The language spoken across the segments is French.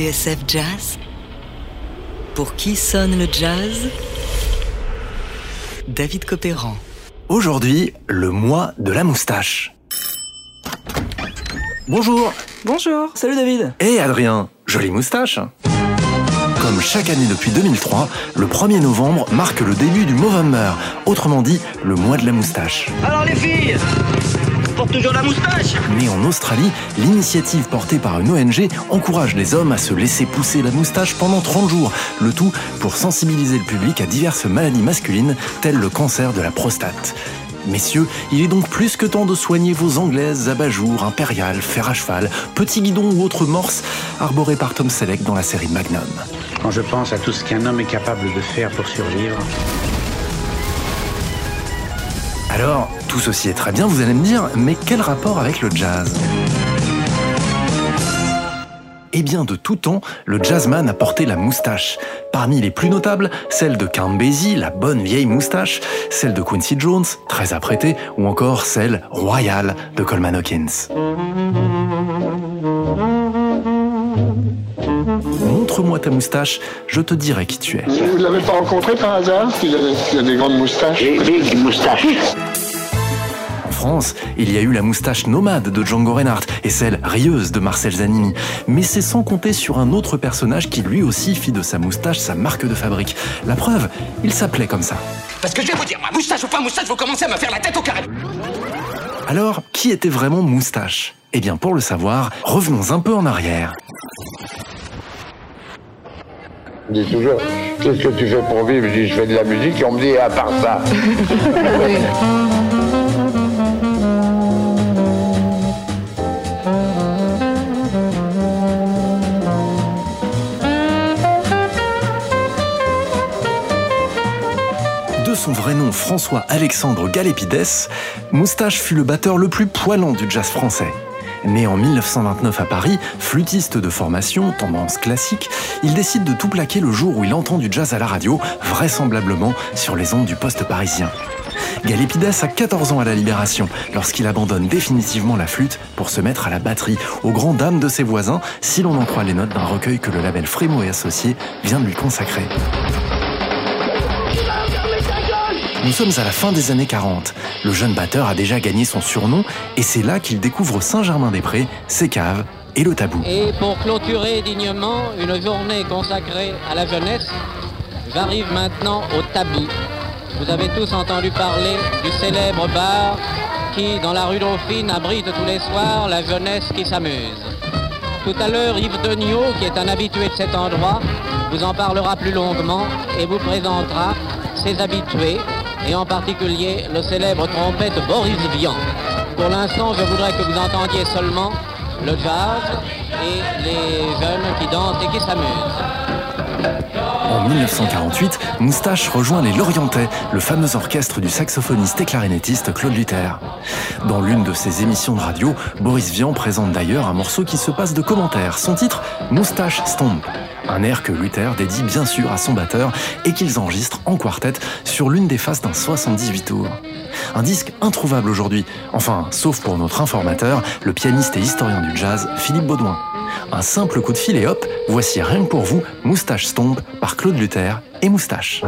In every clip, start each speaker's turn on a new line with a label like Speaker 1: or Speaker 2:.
Speaker 1: TSF Jazz Pour qui sonne le jazz? David Copéran.
Speaker 2: Aujourd'hui, le mois de la moustache. Bonjour
Speaker 3: Bonjour, salut David
Speaker 2: Et Adrien, jolie moustache Comme chaque année depuis 2003, le 1er novembre marque le début du Movember, autrement dit le mois de la moustache.
Speaker 4: Alors les filles Porte toujours la moustache
Speaker 2: Mais en Australie, l'initiative portée par une ONG encourage les hommes à se laisser pousser la moustache pendant 30 jours, le tout pour sensibiliser le public à diverses maladies masculines telles le cancer de la prostate. Messieurs, il est donc plus que temps de soigner vos anglaises, abat-jours, impériales, fer à cheval, petits guidons ou autres morses arborés par Tom Selleck dans la série Magnum.
Speaker 5: Quand je pense à tout ce qu'un homme est capable de faire pour survivre,
Speaker 2: Alors, tout ceci est très bien, vous allez me dire, mais quel rapport avec le jazz? Eh bien, de tout temps, le jazzman a porté la moustache. Parmi les plus notables, celle de Count Basie, la bonne vieille moustache, celle de Quincy Jones, très apprêtée, ou encore celle royale de Coleman Hawkins. Montre-moi ta moustache, je te dirai qui tu es.
Speaker 6: Vous ne l'avez pas rencontré par hasard? Il a, il a des grandes moustaches.
Speaker 5: et big moustache.
Speaker 2: En France, il y a eu la moustache nomade de Django Reinhardt et celle rieuse de Marcel Zanini. Mais c'est sans compter sur un autre personnage qui lui aussi fit de sa moustache sa marque de fabrique. La preuve, il s'appelait comme ça.
Speaker 7: Parce que je vais vous dire, moi, moustache ou pas moustache, vous commencez à me faire la tête au carré.
Speaker 2: Alors, qui était vraiment Moustache? Eh bien, pour le savoir, revenons un peu en arrière.
Speaker 6: On me dit toujours, qu'est-ce que tu fais pour vivre? Je dis, je fais de la musique et on me dit, à part ça.
Speaker 2: vrai nom François Alexandre Galépides, Moustache fut le batteur le plus poilant du jazz français. Né en 1929 à Paris, flûtiste de formation, tendance classique, il décide de tout plaquer le jour où il entend du jazz à la radio, vraisemblablement sur les ondes du poste parisien. Galépides a 14 ans à la Libération, lorsqu'il abandonne définitivement la flûte pour se mettre à la batterie, aux grand dames de ses voisins, si l'on en croit les notes d'un recueil que le label Frémo et Associés vient de lui consacrer. Nous sommes à la fin des années 40. Le jeune batteur a déjà gagné son surnom et c'est là qu'il découvre Saint-Germain-des-Prés, ses caves et le tabou.
Speaker 8: Et pour clôturer dignement une journée consacrée à la jeunesse, j'arrive maintenant au tabou. Vous avez tous entendu parler du célèbre bar qui, dans la rue Dauphine, abrite tous les soirs la jeunesse qui s'amuse. Tout à l'heure, Yves Degnaud, qui est un habitué de cet endroit, vous en parlera plus longuement et vous présentera ses habitués, et en particulier le célèbre trompette Boris Vian. Pour l'instant, je voudrais que vous entendiez seulement le jazz et les jeunes qui dansent et qui s'amusent.
Speaker 2: En 1948, Moustache rejoint les Lorientais, le fameux orchestre du saxophoniste et clarinettiste Claude Luther. Dans l'une de ses émissions de radio, Boris Vian présente d'ailleurs un morceau qui se passe de commentaires. Son titre, Moustache Stomp. Un air que Luther dédie bien sûr à son batteur et qu'ils enregistrent en quartet sur l'une des faces d'un 78 tours. Un disque introuvable aujourd'hui, enfin, sauf pour notre informateur, le pianiste et historien du jazz, Philippe Baudouin. Un simple coup de fil et hop, voici rien que pour vous, Moustache Stomp par Claude Luther et Moustache.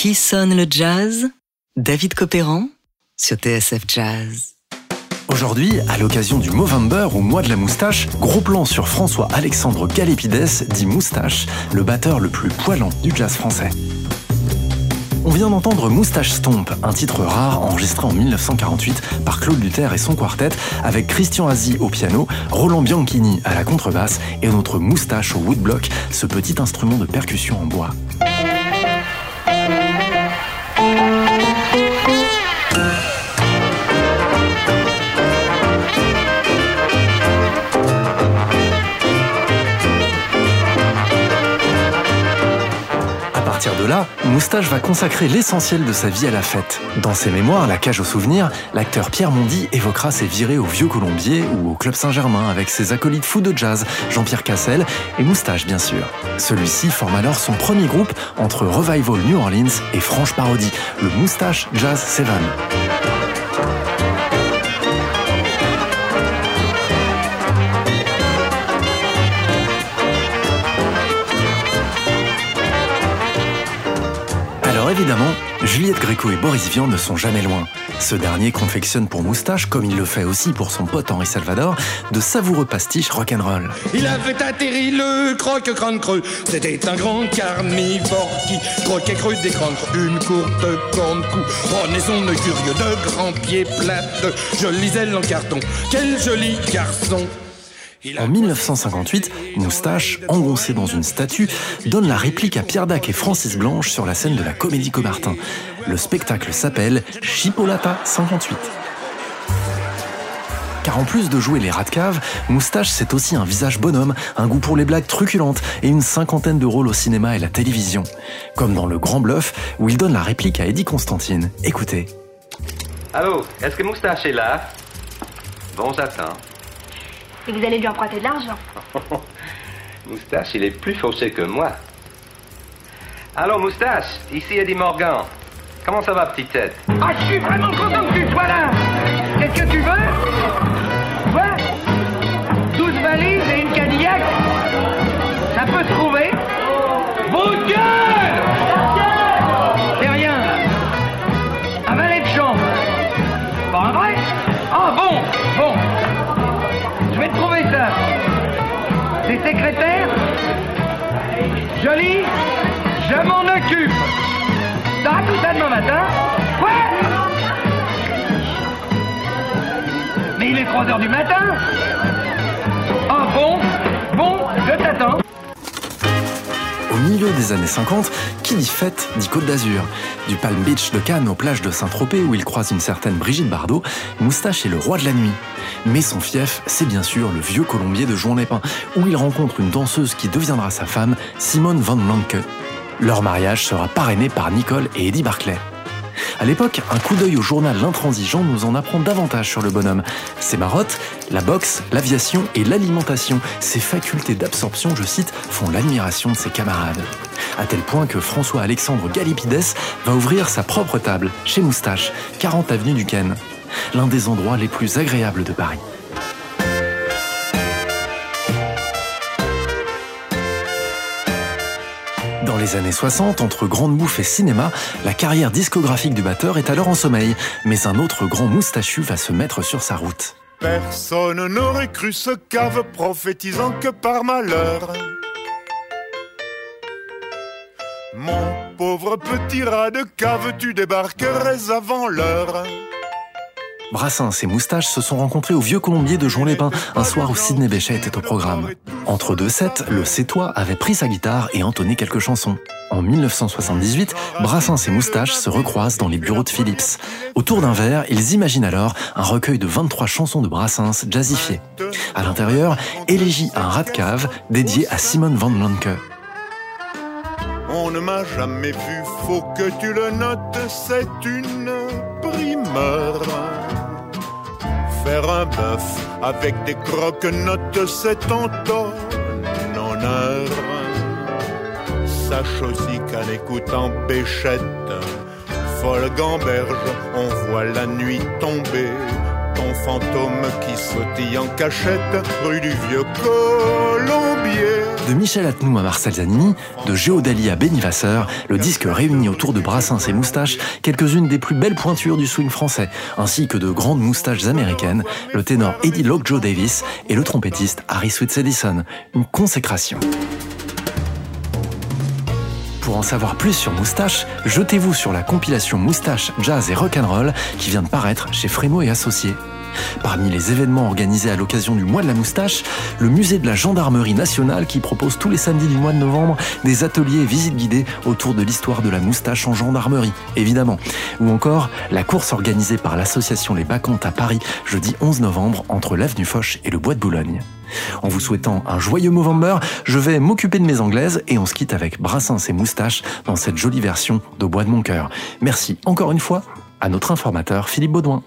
Speaker 1: Qui sonne le jazz? David Copéran sur TSF Jazz.
Speaker 2: Aujourd'hui, à l'occasion du Movember ou mois de la moustache, gros plan sur François-Alexandre Galipides, dit Moustache, le batteur le plus poilant du jazz français. On vient d'entendre Moustache Stomp, un titre rare enregistré en 1948 par Claude Luther et son quartet, avec Christian Azi au piano, Roland Bianchini à la contrebasse et notre moustache au woodblock, ce petit instrument de percussion en bois. Là, Moustache va consacrer l'essentiel de sa vie à la fête. Dans ses mémoires, La cage aux souvenirs, l'acteur Pierre Mondy évoquera ses virées au Vieux Colombier ou au Club Saint-Germain avec ses acolytes fous de jazz, Jean-Pierre Cassel et Moustache bien sûr. Celui-ci forme alors son premier groupe entre Revival New Orleans et Franche Parodie, le Moustache Jazz Seven. Évidemment, Juliette Gréco et Boris Vian ne sont jamais loin. Ce dernier confectionne pour Moustache, comme il le fait aussi pour son pote Henri Salvador, de savoureux pastiches rock'n'roll.
Speaker 3: Il avait atterri le croque crâne creux. C'était un grand carnivore qui croquait creux des crânes. Une courte corne cou, prenait son œil curieux de grands pieds plates, de jolies ailes en carton. Quel joli garçon!
Speaker 2: En 1958, Moustache, engoncé dans une statue, donne la réplique à Pierre Dac et Francis Blanche sur la scène de la Comédie Comartin. Le spectacle s'appelle Chipolata 58. Car en plus de jouer les rats de cave, Moustache c'est aussi un visage bonhomme, un goût pour les blagues truculentes et une cinquantaine de rôles au cinéma et la télévision. Comme dans Le Grand Bluff, où il donne la réplique à Eddie Constantine. Écoutez.
Speaker 9: Allô, est-ce que Moustache est là? Bon, j'attends.
Speaker 10: Et vous allez lui emprunter de l'argent.
Speaker 9: Moustache, il est plus fauché que moi. Allô, Moustache, ici Eddie Morgan. Comment ça va, petite tête?
Speaker 11: Ah, je suis vraiment content que tu sois là Qu'est-ce que tu veux? Tes secrétaires Joli Je m'en occupe. T'auras tout ça demain matin? Quoi Mais il est 3 heures du matin. Ah Bon,
Speaker 2: milieu des années 50, qui dit fête dit Côte d'Azur. Du Palm Beach de Cannes aux plages de Saint-Tropez où il croise une certaine Brigitte Bardot, Moustache est le roi de la nuit. Mais son fief, c'est bien sûr le vieux Colombier de Jouan Lépin, où il rencontre une danseuse qui deviendra sa femme, Simone Van Lanke. Leur mariage sera parrainé par Nicole et Eddie Barclay. À l'époque, un coup d'œil au journal L'Intransigeant nous en apprend davantage sur le bonhomme. Ses marottes, la boxe, l'aviation et l'alimentation, ses facultés d'absorption, je cite, font l'admiration de ses camarades. À tel point que François-Alexandre Galipides va ouvrir sa propre table chez Moustache, 40 avenue du Ken. L'un des endroits les plus agréables de Paris. Les années 60, entre grande bouffe et cinéma, la carrière discographique du batteur est alors en sommeil, mais un autre grand moustachu va se mettre sur sa route.
Speaker 12: Personne n'aurait cru ce cave prophétisant que par malheur. Mon pauvre petit rat de cave, tu débarquerais avant l'heure.
Speaker 2: Brassens et Moustache se sont rencontrés au Vieux Colombier de Jean-Lépin, un soir où Sidney Bechet était au programme. Entre deux sets, le Cétois avait pris sa guitare et entonné quelques chansons. En 1978, Brassens et Moustache se recroisent dans les bureaux de Philips. Autour d'un verre, ils imaginent alors un recueil de 23 chansons de Brassens jazzifiées. À l'intérieur, élégie un rat de cave dédié à Simone Van Lanke.
Speaker 12: Un bœuf avec des croque-notes, c'est en ton honneur. Sache aussi qu'en écoutant Béchette, folle gamberge, on voit la nuit tomber. Ton fantôme qui sautille en cachette, rue du Vieux Colombier.
Speaker 2: De Michel Atnou à Marcel Zanini, de Géodalie à Benny Vasseur, le disque réunit autour de Brassens et Moustaches quelques-unes des plus belles pointures du swing français, ainsi que de grandes moustaches américaines, le ténor Eddie Lockjaw Davis et le trompettiste Harry Sweets Edison. Une consécration. Pour en savoir plus sur Moustache, jetez-vous sur la compilation Moustache, Jazz et Rock'n'Roll qui vient de paraître chez Frémo et Associés. Parmi les événements organisés à l'occasion du mois de la moustache, le musée de la gendarmerie nationale qui propose tous les samedis du mois de novembre des ateliers et visites guidées autour de l'histoire de la moustache en gendarmerie, évidemment. Ou encore la course organisée par l'association Les Bacchantes à Paris jeudi 11 novembre entre l'avenue Foch et le bois de Boulogne. En vous souhaitant un joyeux Movember, je vais m'occuper de mes anglaises et on se quitte avec Brassens et Moustache dans cette jolie version de Bois de mon cœur. Merci encore une fois à notre informateur Philippe Baudouin.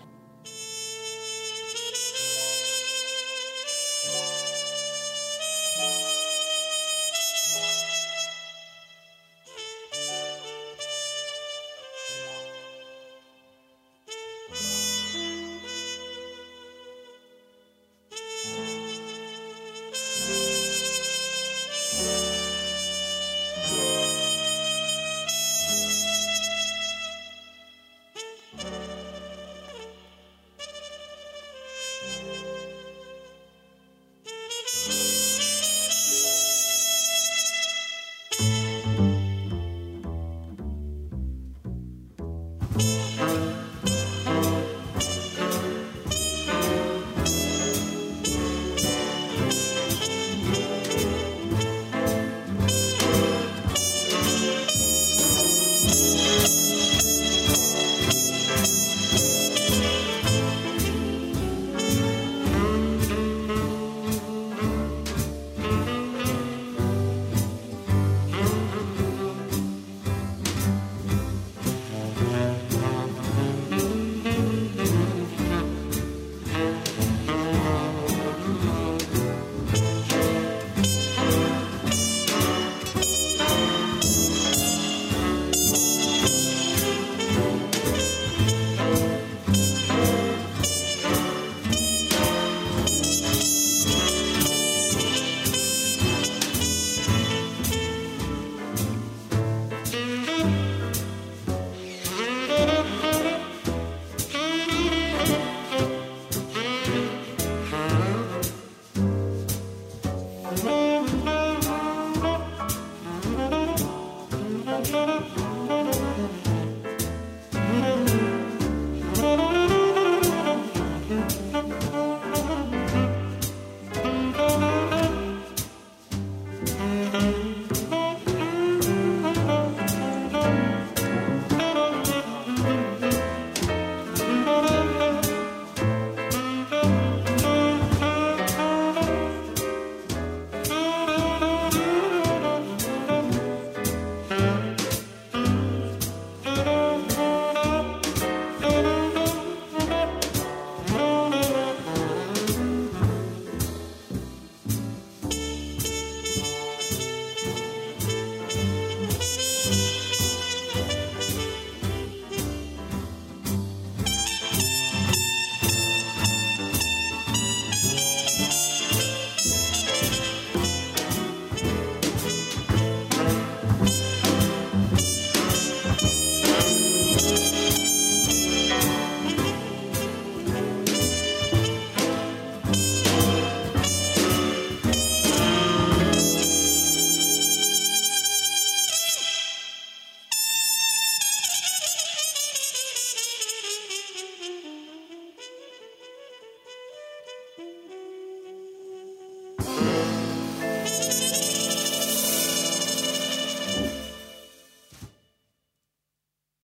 Speaker 2: Música